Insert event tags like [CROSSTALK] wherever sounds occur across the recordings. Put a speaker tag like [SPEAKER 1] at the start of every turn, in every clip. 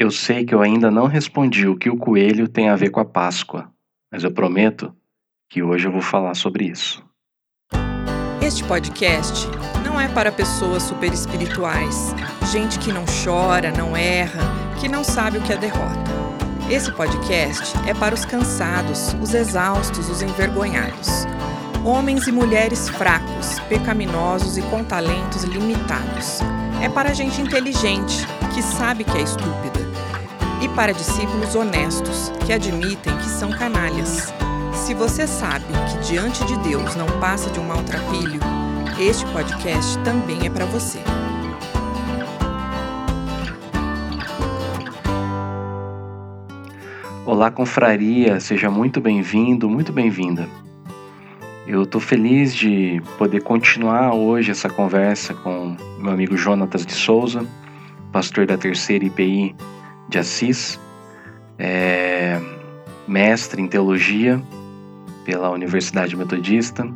[SPEAKER 1] Eu sei que eu ainda não respondi o que o coelho tem a ver com a Páscoa, mas eu prometo que hoje eu vou falar sobre isso.
[SPEAKER 2] Este podcast não é para pessoas super espirituais, gente que não chora, não erra, que não sabe o que é derrota. Esse podcast é para os cansados, os exaustos, os envergonhados. Homens e mulheres fracos, pecaminosos e com talentos limitados. É para gente inteligente, que sabe que é estúpida e para discípulos honestos que admitem que são canalhas. Se você sabe que diante de Deus não passa de um maltrapilho, este podcast também é para você.
[SPEAKER 1] Olá, confraria, seja muito bem-vindo, muito bem-vinda. Eu estou feliz de poder continuar hoje essa conversa com meu amigo Jonatas de Souza, pastor da terceira IPI de Assis, é mestre em teologia pela Universidade Metodista.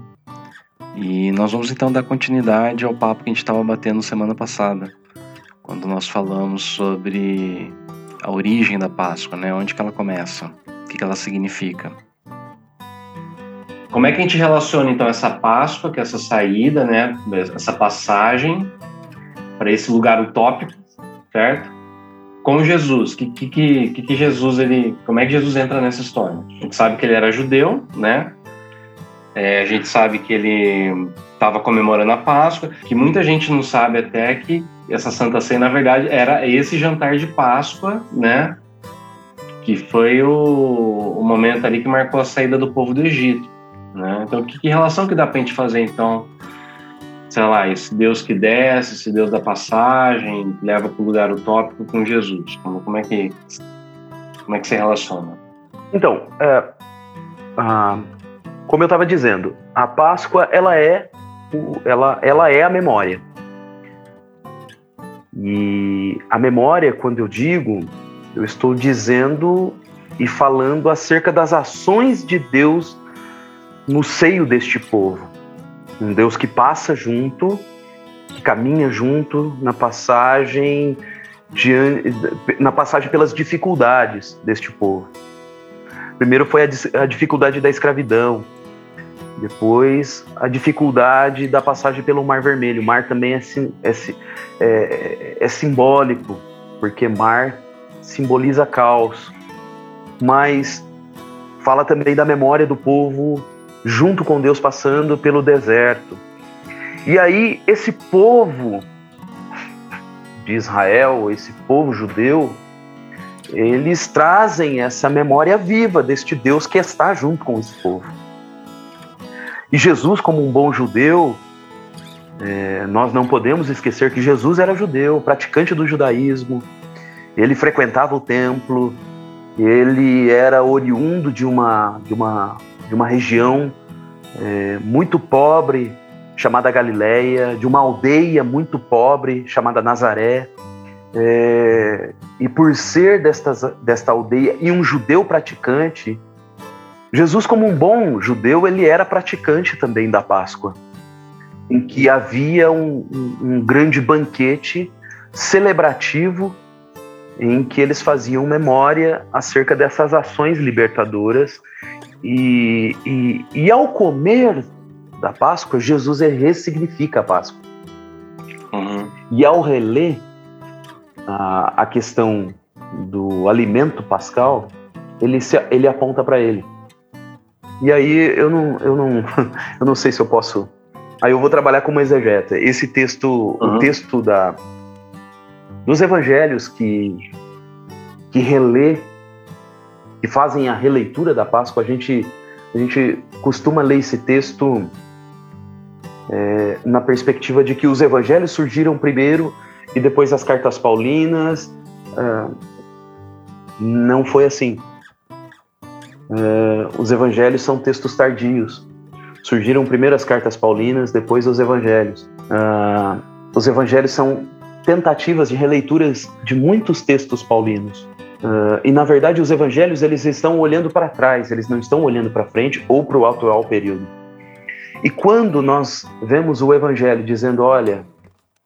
[SPEAKER 1] E nós vamos então dar continuidade ao papo que a gente estava batendo semana passada, quando nós falamos sobre a origem da Páscoa, né? Onde que ela começa, o que, que ela significa. Como é que a gente relaciona então essa Páscoa, que é essa saída, né? Essa passagem para esse lugar utópico, certo? com Jesus. Que, que, que, que Jesus ele, como é que Jesus entra nessa história? A gente sabe que ele era judeu, né? É, a gente sabe que ele estava comemorando a Páscoa, que muita gente não sabe até que essa Santa Ceia, na verdade, era esse jantar de Páscoa, né? Que foi o, o momento ali que marcou a saída do povo do Egito, né? Então, que, que relação que dá para a gente fazer, então, sei lá, esse Deus que desce, esse Deus da passagem, que leva para o lugar utópico com Jesus? Como, como, é que como é que se relaciona?
[SPEAKER 3] Então, é, a, como eu estava dizendo, a Páscoa ela é ela, ela é a memória. E a memória, quando eu digo, eu estou dizendo e falando acerca das ações de Deus no seio deste povo. Um Deus que passa junto, que caminha junto na passagem de, na passagem pelas dificuldades deste povo. Primeiro foi a, a dificuldade da escravidão, depois a dificuldade da passagem pelo Mar Vermelho. O mar também é, é, é, é simbólico, porque mar simboliza caos, mas fala também da memória do povo junto com Deus passando pelo deserto. E aí, esse povo de Israel, esse povo judeu, eles trazem essa memória viva deste Deus que está junto com esse povo. E Jesus, como um bom judeu, é, nós não podemos esquecer que Jesus era judeu, praticante do judaísmo, ele frequentava o templo, ele era oriundo de uma, de uma de uma região é, muito pobre chamada Galileia, de uma aldeia muito pobre chamada Nazaré. É, e por ser destas, desta aldeia e um judeu praticante, Jesus, como um bom judeu, ele era praticante também da Páscoa, em que havia um, um, um grande banquete celebrativo em que eles faziam memória acerca dessas ações libertadoras e, e, e ao comer da Páscoa, Jesus ressignifica a Páscoa. Uhum. E ao reler a, a questão do alimento pascal, ele, se, ele aponta para ele. E aí eu não, eu, não, [LAUGHS] eu não sei se eu posso. Aí eu vou trabalhar como exegeta. Esse texto, uhum. o texto da, dos evangelhos que, que relê que fazem a releitura da Páscoa, a gente, a gente costuma ler esse texto é, na perspectiva de que os evangelhos surgiram primeiro e depois as cartas paulinas. É, não foi assim. É, os evangelhos são textos tardios. Surgiram primeiro as cartas paulinas, depois os evangelhos. É, os evangelhos são tentativas de releituras de muitos textos paulinos. Uh, e na verdade os evangelhos eles estão olhando para trás, eles não estão olhando para frente ou para o atual período. E quando nós vemos o evangelho dizendo, olha,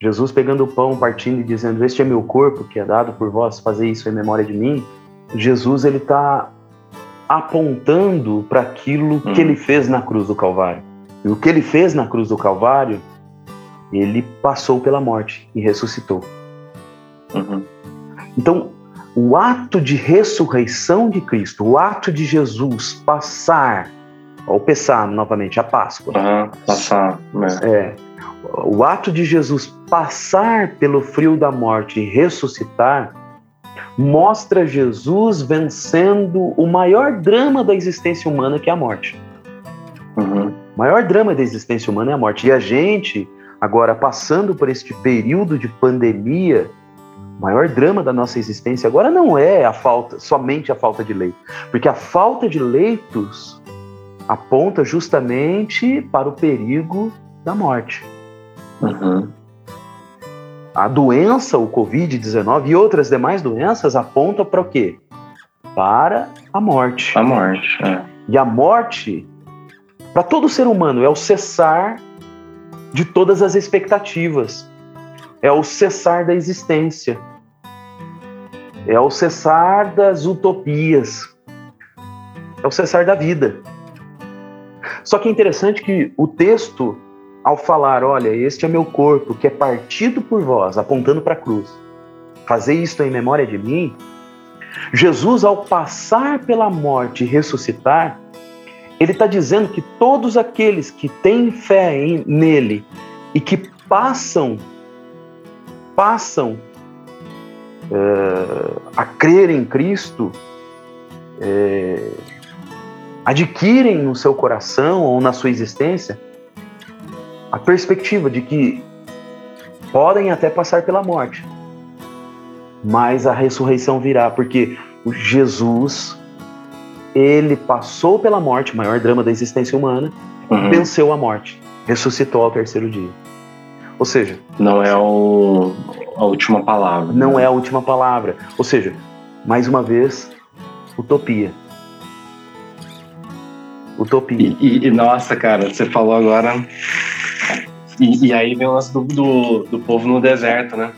[SPEAKER 3] Jesus pegando o pão, partindo e dizendo: Este é meu corpo que é dado por vós, fazer isso em memória de mim. Jesus ele está apontando para aquilo que ele fez na cruz do Calvário. E o que ele fez na cruz do Calvário, ele passou pela morte e ressuscitou.
[SPEAKER 1] Uhum.
[SPEAKER 3] Então, o ato de ressurreição de Cristo, o ato de Jesus passar, ou pensar novamente, a Páscoa.
[SPEAKER 1] Uhum, passar, né?
[SPEAKER 3] É, o ato de Jesus passar pelo frio da morte e ressuscitar mostra Jesus vencendo o maior drama da existência humana, que é a morte.
[SPEAKER 1] Uhum.
[SPEAKER 3] O maior drama da existência humana é a morte. E a gente, agora passando por este período de pandemia, o maior drama da nossa existência agora não é a falta, somente a falta de leito, porque a falta de leitos aponta justamente para o perigo da morte.
[SPEAKER 1] Uhum.
[SPEAKER 3] A doença, o Covid-19 e outras demais doenças apontam para o quê? Para a morte.
[SPEAKER 1] A morte, é.
[SPEAKER 3] E a morte, para todo ser humano, é o cessar de todas as expectativas. É o cessar da existência. É o cessar das utopias. É o cessar da vida. Só que é interessante que o texto ao falar: Olha, este é meu corpo que é partido por vós, apontando para a cruz, fazer isto em memória de mim. Jesus, ao passar pela morte e ressuscitar, ele está dizendo que todos aqueles que têm fé em, nele e que passam, passam é, a crer em Cristo, é, adquirem no seu coração ou na sua existência a perspectiva de que podem até passar pela morte, mas a ressurreição virá, porque Jesus ele passou pela morte, o maior drama da existência humana,
[SPEAKER 1] Uhum.
[SPEAKER 3] venceu a morte, ressuscitou ao terceiro dia. Ou seja,
[SPEAKER 1] Não é o, a última palavra.
[SPEAKER 3] não é a última palavra. Ou seja, mais uma vez, utopia. Utopia.
[SPEAKER 1] E, e- e, nossa, cara, você falou agora. E, e aí vem o lance do, do, do povo no deserto, né?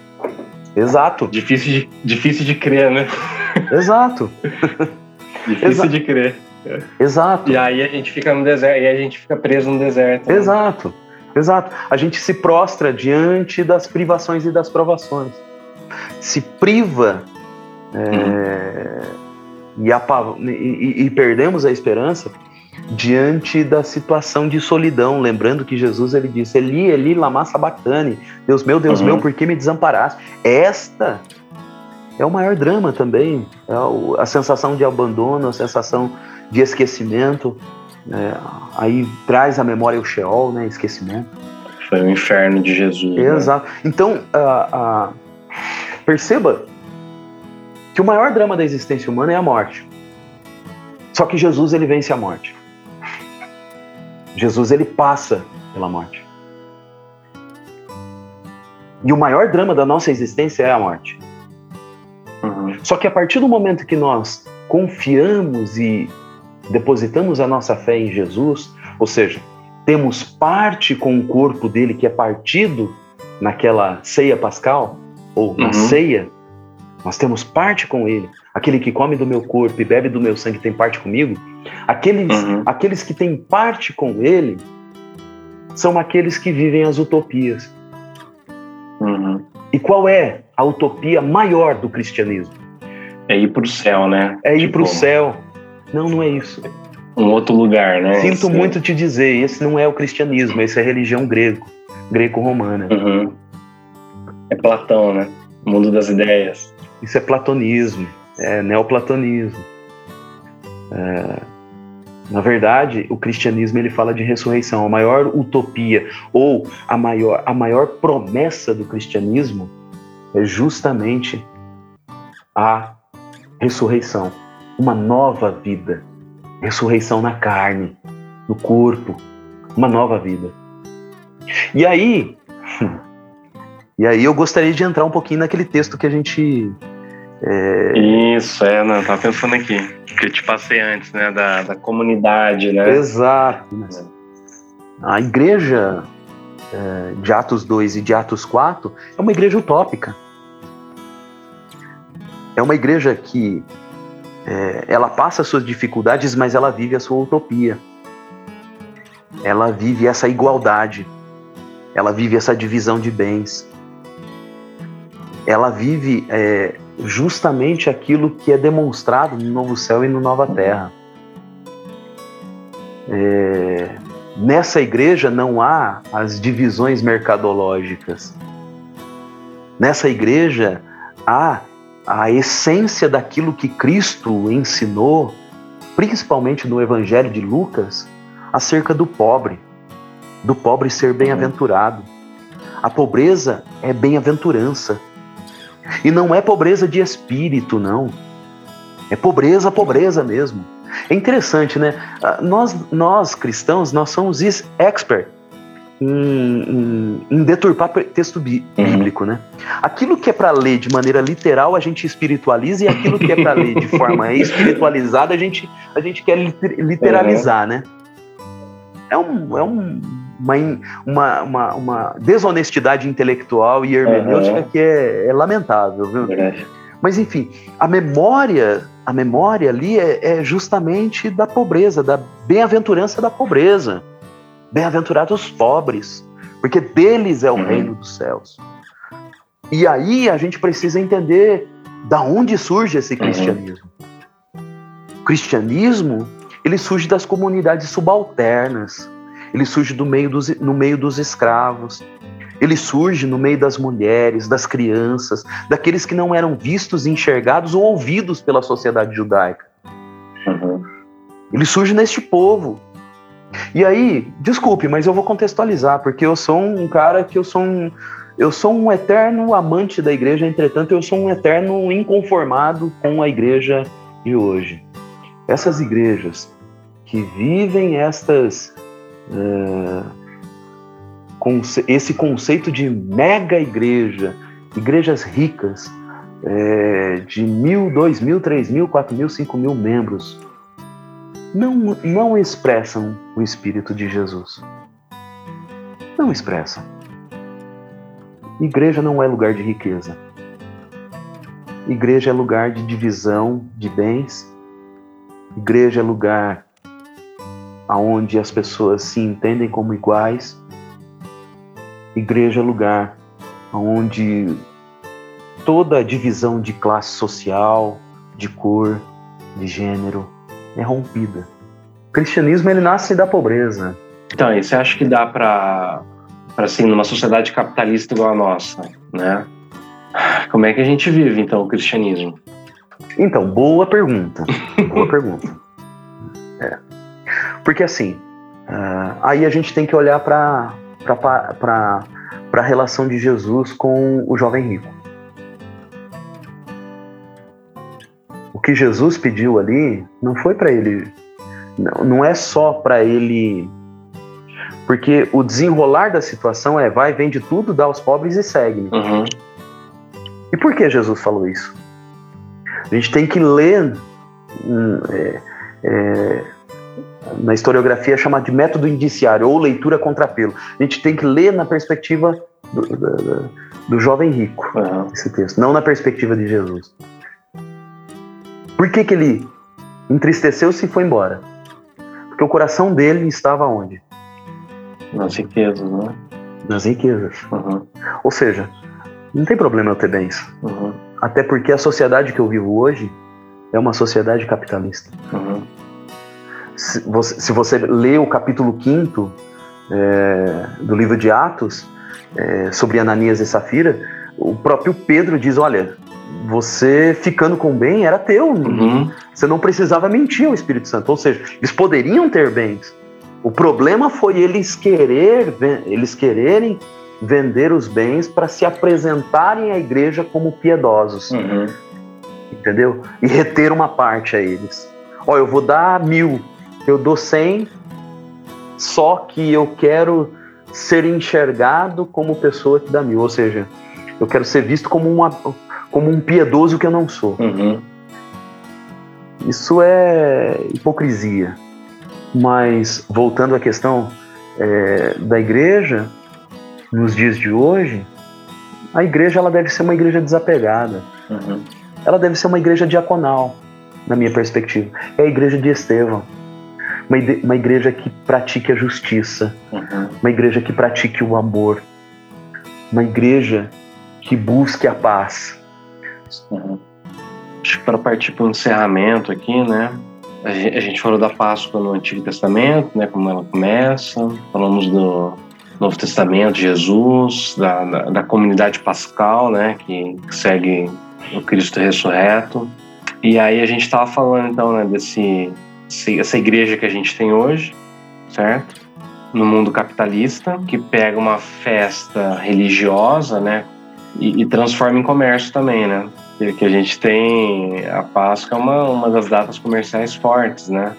[SPEAKER 3] Exato,
[SPEAKER 1] Difícil de, difícil de crer, né?
[SPEAKER 3] exato, [LAUGHS]
[SPEAKER 1] Difícil de crer.
[SPEAKER 3] exato.
[SPEAKER 1] E aí a gente fica no deserto, e a gente fica preso no deserto. né?
[SPEAKER 3] Exato, exato. A gente se prostra diante das privações e das provações. Se priva é, e, apa- e- e- perdemos a esperança diante da situação de solidão. Lembrando que Jesus ele disse: Eli, Eli, lama sabachthani. Deus meu, Deus
[SPEAKER 1] Uhum.
[SPEAKER 3] meu, por que me desamparaste? Esta é o maior drama também. É a sensação de abandono, a sensação de esquecimento. né? aí traz à memória o Sheol, né? Esquecimento.
[SPEAKER 1] Foi o inferno de Jesus. né?
[SPEAKER 3] Exato. Então, ah, ah, perceba que o maior drama da existência humana é a morte. Só que Jesus ele vence a morte. Jesus ele passa pela morte. E o maior drama da nossa existência é a morte. Só que a partir do momento que nós confiamos e depositamos a nossa fé em Jesus, ou seja, temos parte com o corpo dele que é partido naquela ceia pascal, ou na
[SPEAKER 1] Uhum.
[SPEAKER 3] ceia, nós temos parte com ele. Aquele que come do meu corpo e bebe do meu sangue tem parte comigo. Aqueles,
[SPEAKER 1] Uhum.
[SPEAKER 3] aqueles que têm parte com ele são aqueles que vivem as utopias.
[SPEAKER 1] Uhum.
[SPEAKER 3] E qual é a utopia maior do cristianismo?
[SPEAKER 1] É ir pro céu, né?
[SPEAKER 3] É ir
[SPEAKER 1] Tipo,
[SPEAKER 3] para o céu. Não, não é isso.
[SPEAKER 1] Um outro lugar, né?
[SPEAKER 3] Sinto
[SPEAKER 1] Esse-
[SPEAKER 3] muito te dizer, esse não é o cristianismo, esse é a religião grego, greco-romana.
[SPEAKER 1] Uhum. É Platão, né? O mundo das ideias.
[SPEAKER 3] Isso é platonismo, é neoplatonismo. É, na verdade, o cristianismo ele fala de ressurreição. A maior utopia ou a maior, a maior promessa do cristianismo é justamente a ressurreição, uma nova vida, ressurreição na carne, no corpo, uma nova vida. E aí, [LAUGHS] e aí eu gostaria de entrar um pouquinho naquele texto que a gente
[SPEAKER 1] Isso, é, não, tava pensando aqui. Que eu te passei antes, né? Da, da comunidade, né?
[SPEAKER 3] Exato. A igreja é, de Atos 2 e de Atos 4 é uma igreja utópica. É uma igreja que é, ela passa suas dificuldades, mas ela vive a sua utopia. Ela vive essa igualdade. Ela vive essa divisão de bens. Ela vive é, justamente aquilo que é demonstrado no novo céu e no nova terra. É, nessa igreja não há as divisões mercadológicas. Nessa igreja há a essência daquilo que Cristo ensinou, principalmente no Evangelho de Lucas, acerca do pobre, do pobre ser bem-aventurado. A pobreza é bem-aventurança. E não é pobreza de espírito, não. É pobreza, pobreza mesmo. É interessante, né? Ah, nós, nós cristãos, nós somos expert em, em, em deturpar texto uhum. bíblico, uhum. né? Aquilo que é para ler de maneira literal a gente espiritualiza e aquilo que é para ler de forma [LAUGHS] espiritualizada a gente, a gente quer literalizar, uhum. né? É, um, é um, uma, uma, uma, uma, desonestidade intelectual e hermenêutica uhum. que é, é, lamentável, viu? Mas enfim, a memória, a memória ali é, é justamente da pobreza, da bem-aventurança da pobreza. Bem-aventurados os pobres, porque deles é o uhum. reino dos céus. E aí a gente precisa entender da onde surge esse uhum. cristianismo. Uhum. O cristianismo, ele surge das comunidades subalternas. Ele surge do meio dos, no meio dos escravos. Ele surge no meio das mulheres, das crianças, daqueles que não eram vistos, enxergados ou ouvidos pela sociedade judaica. Uhum. Ele surge neste povo. E aí, desculpe, mas eu vou contextualizar, porque eu sou um cara que eu sou um, eu sou um eterno amante da igreja, entretanto, eu sou um eterno inconformado com a igreja de hoje. Essas igrejas que vivem estas. Uh, esse conceito de mega igreja, igrejas ricas, é, de mil, dois mil, três mil, quatro mil, cinco mil membros, não, não expressam o Espírito de Jesus. Não expressam. Igreja não é lugar de riqueza. Igreja é lugar de divisão de bens. Igreja é lugar aonde as pessoas se entendem como iguais. Igreja é lugar onde toda a divisão de classe social, de cor, de gênero, é rompida. O cristianismo ele nasce da pobreza.
[SPEAKER 1] Então, e você acha que dá para assim, numa sociedade capitalista igual a nossa, né? Como é que a gente vive então o cristianismo?
[SPEAKER 3] Então, boa pergunta. boa [LAUGHS] pergunta. É. Porque assim, uh, aí a gente tem que olhar para a relação de Jesus com o jovem rico. Que Jesus pediu ali não foi para ele, não, não é só para ele, porque o desenrolar da situação é vai, vende tudo, dá aos pobres e segue. Uhum. E por que Jesus falou isso? A gente tem que ler hum, é, é, na historiografia é chamada de método indiciário ou leitura contrapelo. A gente tem que ler na perspectiva do, do, do jovem rico, uhum. esse texto, não na perspectiva de Jesus. Por que, que ele entristeceu-se e foi embora? Porque o coração dele estava onde?
[SPEAKER 1] Nas riquezas, né?
[SPEAKER 3] Nas riquezas. Uhum. Ou seja, não tem problema eu ter bens. Uhum. Até porque a sociedade que eu vivo hoje é uma sociedade capitalista. Uhum. Se, você, se você lê o capítulo 5 é, do livro de Atos, é, sobre Ananias e Safira, o próprio Pedro diz: Olha, você ficando com bem era teu. Uhum. Você não precisava mentir ao Espírito Santo. Ou seja, eles poderiam ter bens. O problema foi eles querer, eles quererem vender os bens para se apresentarem à igreja como piedosos. Uhum. Entendeu? E reter uma parte a eles. Ó, eu vou dar mil, eu dou cem, só que eu quero ser enxergado como pessoa que dá mil. Ou seja, eu quero ser visto como uma, como um piedoso que eu não sou. Uhum. Isso é hipocrisia. Mas, voltando à questão é, da igreja, nos dias de hoje, a igreja ela deve ser uma igreja desapegada. Uhum. Ela deve ser uma igreja diaconal, na minha perspectiva. É a igreja de Estevão. Uma, uma igreja que pratique a justiça. Uhum. Uma igreja que pratique o amor. Uma igreja que busque a paz.
[SPEAKER 1] Uhum. Acho que para partir para o encerramento aqui, né? A gente falou da Páscoa no Antigo Testamento, né? Como ela começa. Falamos do Novo Testamento, Jesus, da, da, da comunidade pascal, né, que, que, segue o Cristo ressurreto. E aí a gente estava falando então né, desse essa igreja que a gente tem hoje, certo? No mundo capitalista, que pega uma festa religiosa, né, e, e transforma em comércio também, né? Que a gente tem a Páscoa é uma, uma das datas comerciais fortes, né?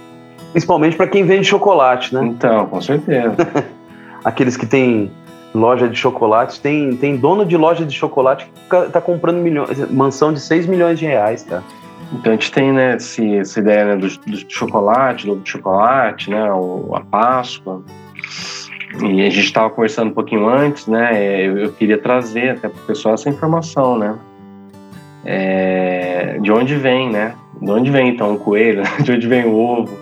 [SPEAKER 3] Principalmente para quem vende chocolate, né?
[SPEAKER 1] Então, com certeza. [LAUGHS]
[SPEAKER 3] aqueles que têm loja de chocolates, tem, tem dono de loja de chocolate que tá comprando milhões, mansão de 6 milhões de reais, cara.
[SPEAKER 1] Então a gente tem né, esse, essa ideia né, do, do chocolate, do chocolate, né, o, a Páscoa. E a gente estava conversando um pouquinho antes, né? Eu, eu queria trazer até para o pessoal essa informação, né? É, de onde vem, né? De onde vem então o coelho? [LAUGHS] De onde vem o ovo?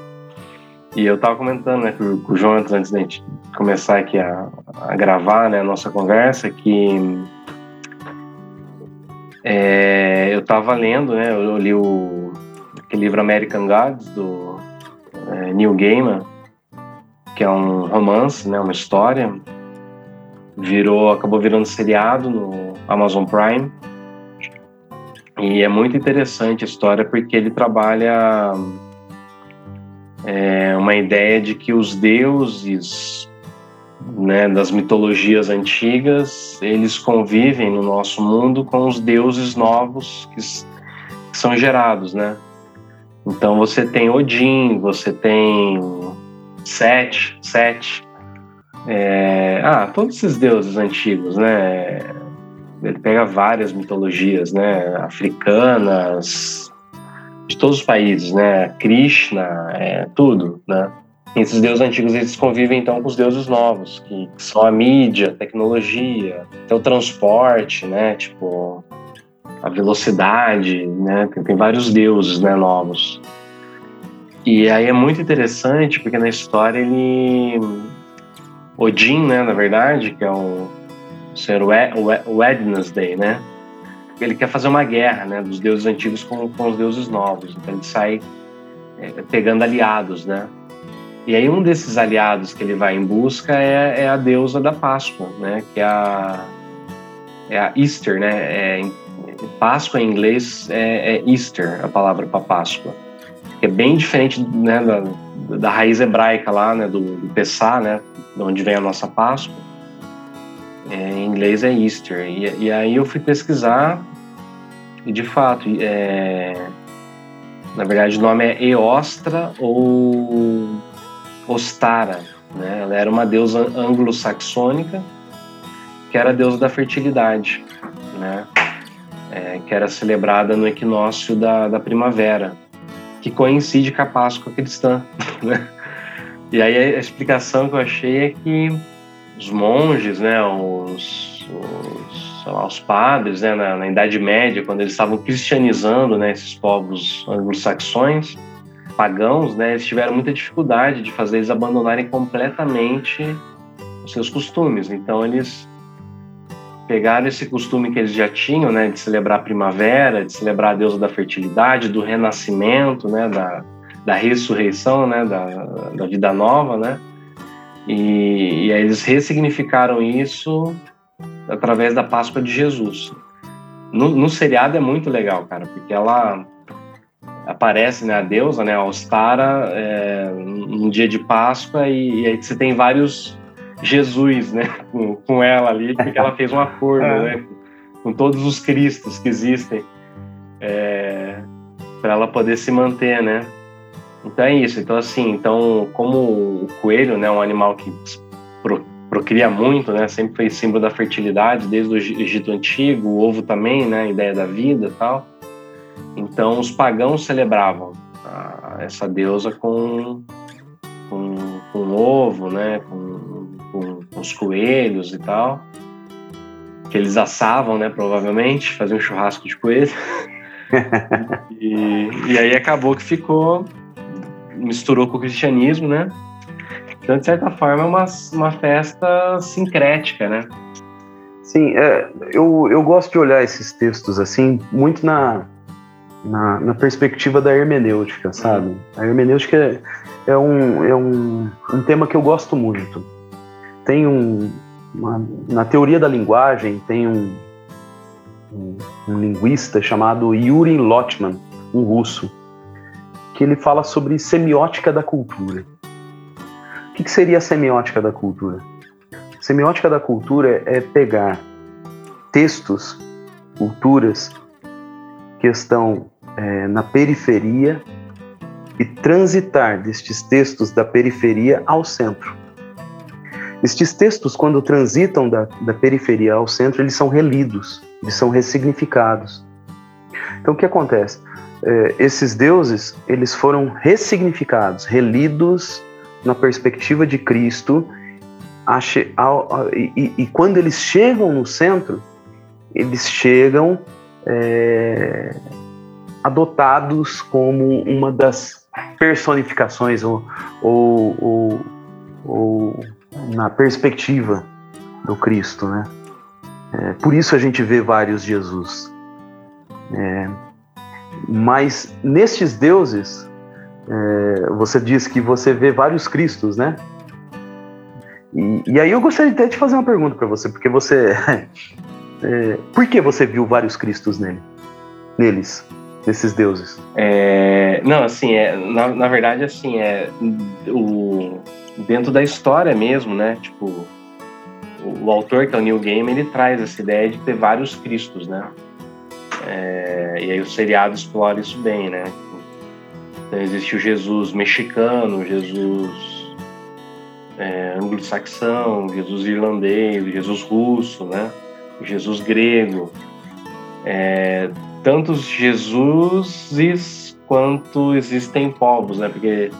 [SPEAKER 1] E eu estava comentando né, com, com o Jonathan antes da gente começar aqui a, a gravar né, a nossa conversa que é, eu estava lendo, né, eu li o aquele livro American Gods do é, Neil Gaiman, que é um romance, né, uma história, virou, acabou virando seriado no Amazon Prime. E é muito interessante a história porque ele trabalha é, uma ideia de que os deuses né, das mitologias antigas eles convivem no nosso mundo com os deuses novos que, que são gerados, né? Então você tem Odin, você tem Sete, Sete, é, ah, todos esses deuses antigos, né? Ele pega várias mitologias, né? Africanas, de todos os países, né? Krishna, é, tudo, né? E esses deuses antigos eles convivem então com os deuses novos, que, que são a mídia, a tecnologia, até o transporte, né? Tipo a velocidade, né? Tem, tem vários deuses, né? Novos. E aí é muito interessante porque na história ele Odin, né? Na verdade, que é o ser Wednesday, né? ele quer fazer uma guerra né, dos deuses antigos com, com os deuses novos. Então ele sai é, pegando aliados, né? E aí um desses aliados que ele vai em busca é, é a deusa da Páscoa, né? Que é a, é a Easter, né? É, Páscoa em inglês é, é Easter, a palavra para Páscoa. É bem diferente né, da, da raiz hebraica lá, né? Do, do Pessá, né? De onde vem a nossa Páscoa. É, em inglês é Easter. E, e, aí eu fui pesquisar e de fato, é, na verdade o nome é Eostra ou Ostara. Né? Ela era uma deusa anglo-saxônica que era a deusa da fertilidade, né? É, que era celebrada no equinócio da, da primavera, que coincide com a Páscoa cristã. [LAUGHS] Né? E aí a explicação que eu achei é que os monges, né, os, os, lá, os padres, né, na, na, Idade Média, quando eles estavam cristianizando, né, esses povos anglo-saxões, pagãos, né, eles tiveram muita dificuldade de fazer eles abandonarem completamente os seus costumes. Então eles pegaram esse costume que eles já tinham, né, de celebrar a primavera, de celebrar a deusa da fertilidade, do renascimento, né, da, da ressurreição, né, da, da vida nova, né, e, e aí eles ressignificaram isso através da Páscoa de Jesus. No, no, seriado é muito legal, cara, porque ela aparece, né, a deusa, né, a Ostara, é, no dia de Páscoa e, e, aí você tem vários Jesus, né, com, com ela ali, porque ela fez um acordo, [LAUGHS] é. né, com todos os Cristos que existem, é, para ela poder se manter, né. Então é isso. Então assim, então como o coelho, né, um animal que pro, procria muito, né, sempre foi símbolo da fertilidade desde o Egito antigo, o ovo também, né, a ideia da vida, tal. Então os pagãos celebravam a, essa deusa com com, com ovo, né, com, os coelhos e tal. que eles assavam, né? Provavelmente, faziam um churrasco de coelho. [LAUGHS] e, e aí acabou que ficou, misturou com o cristianismo, né? Então, de certa forma, é uma, uma festa sincrética, né?
[SPEAKER 3] Sim, é, eu, eu gosto de olhar esses textos assim, muito na, na, na perspectiva da hermenêutica, sabe? A hermenêutica é, é, um, é um, um tema que eu gosto muito. Tem um. Uma, na teoria da linguagem, tem um, um, um linguista chamado Yuri Lotman, um russo, que ele fala sobre semiótica da cultura. O que, que seria a semiótica da cultura? Semiótica da cultura é pegar textos, culturas que estão é, na periferia e transitar destes textos da periferia ao centro. Estes textos, quando transitam da, da periferia ao centro, eles são relidos, eles são ressignificados. Então, o que acontece? É, esses deuses, eles foram ressignificados, relidos na perspectiva de Cristo, e, e, quando eles chegam no centro, eles chegam é, adotados como uma das personificações ou, ou, ou, ou na perspectiva do Cristo, né? É, por isso a gente vê vários Jesus. É, mas nestes deuses, é, você diz que você vê vários Cristos, né? E, e aí eu gostaria até de fazer uma pergunta para você, porque você, [LAUGHS] é, por que você viu vários Cristos nele, neles? desses deuses?
[SPEAKER 1] É, não, assim, é, na, na verdade, assim, é o, dentro da história mesmo, né? Tipo, o, o, autor, que é o Neil Gaiman, ele traz essa ideia de ter vários Cristos, né? É, e aí o seriado explora isso bem, né? Então existe o Jesus mexicano, Jesus é, anglo-saxão, Jesus irlandês, Jesus russo, né? Jesus grego. É, tantos Jesuses quanto existem povos, né? Porque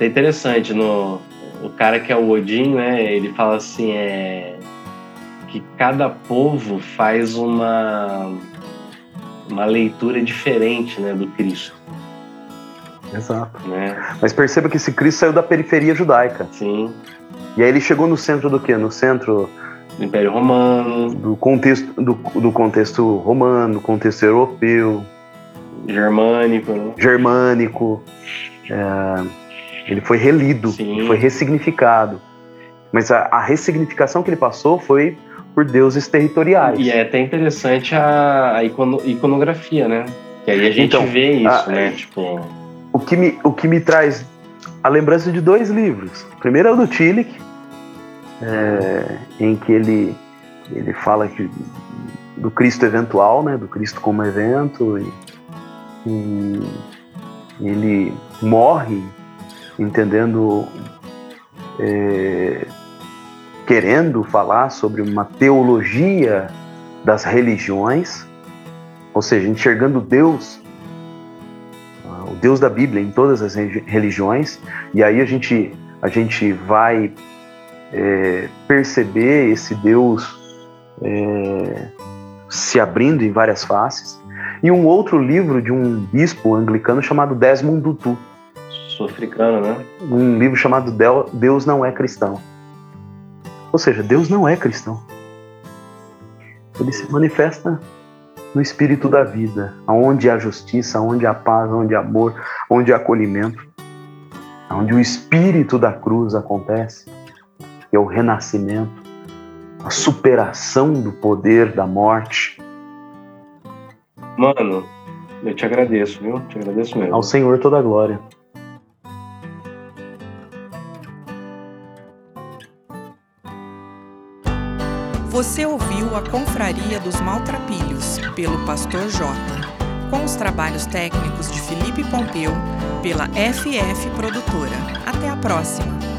[SPEAKER 1] é interessante no o cara que é o Odin, né? Ele fala assim é que cada povo faz uma uma leitura diferente, né, do Cristo.
[SPEAKER 3] Exato. Né? Mas perceba que esse Cristo saiu da periferia judaica.
[SPEAKER 1] Sim.
[SPEAKER 3] E aí ele chegou no centro do quê? No centro
[SPEAKER 1] do Império Romano,
[SPEAKER 3] do contexto do, do contexto romano, do contexto europeu,
[SPEAKER 1] germânico, né?
[SPEAKER 3] germânico. É, ele foi relido, Sim. foi ressignificado. Mas a, a, ressignificação que ele passou foi por deuses territoriais.
[SPEAKER 1] E é até interessante a, a icono, iconografia, né? Que aí a gente então, vê isso, a, né? Tipo...
[SPEAKER 3] O que, me, o que me traz a lembrança de dois livros. O primeiro é o do Tillich, é, em que ele, ele fala que, do Cristo eventual, né, do Cristo como evento, e, e ele morre entendendo, é, querendo falar sobre uma teologia das religiões, ou seja, enxergando Deus, o Deus da Bíblia em todas as religiões, e aí a gente, a gente vai é, perceber esse Deus é, se abrindo em várias faces. E um outro livro de um bispo anglicano chamado Desmond Tutu.
[SPEAKER 1] Sul-africano, né?
[SPEAKER 3] Um livro chamado Deus Não É Cristão. Ou seja, Deus não é cristão. Ele se manifesta no espírito da vida, onde há justiça, onde há paz, onde há amor, onde há acolhimento, onde o espírito da cruz acontece que é o renascimento, a superação do poder da morte.
[SPEAKER 1] Mano, eu te agradeço, viu? Te agradeço mesmo.
[SPEAKER 3] Ao Senhor toda a glória.
[SPEAKER 2] Você ouviu a Confraria dos Maltrapilhos, pelo Pastor Jota, com os trabalhos técnicos de Felipe Pompeu, pela FF Produtora. Até a próxima!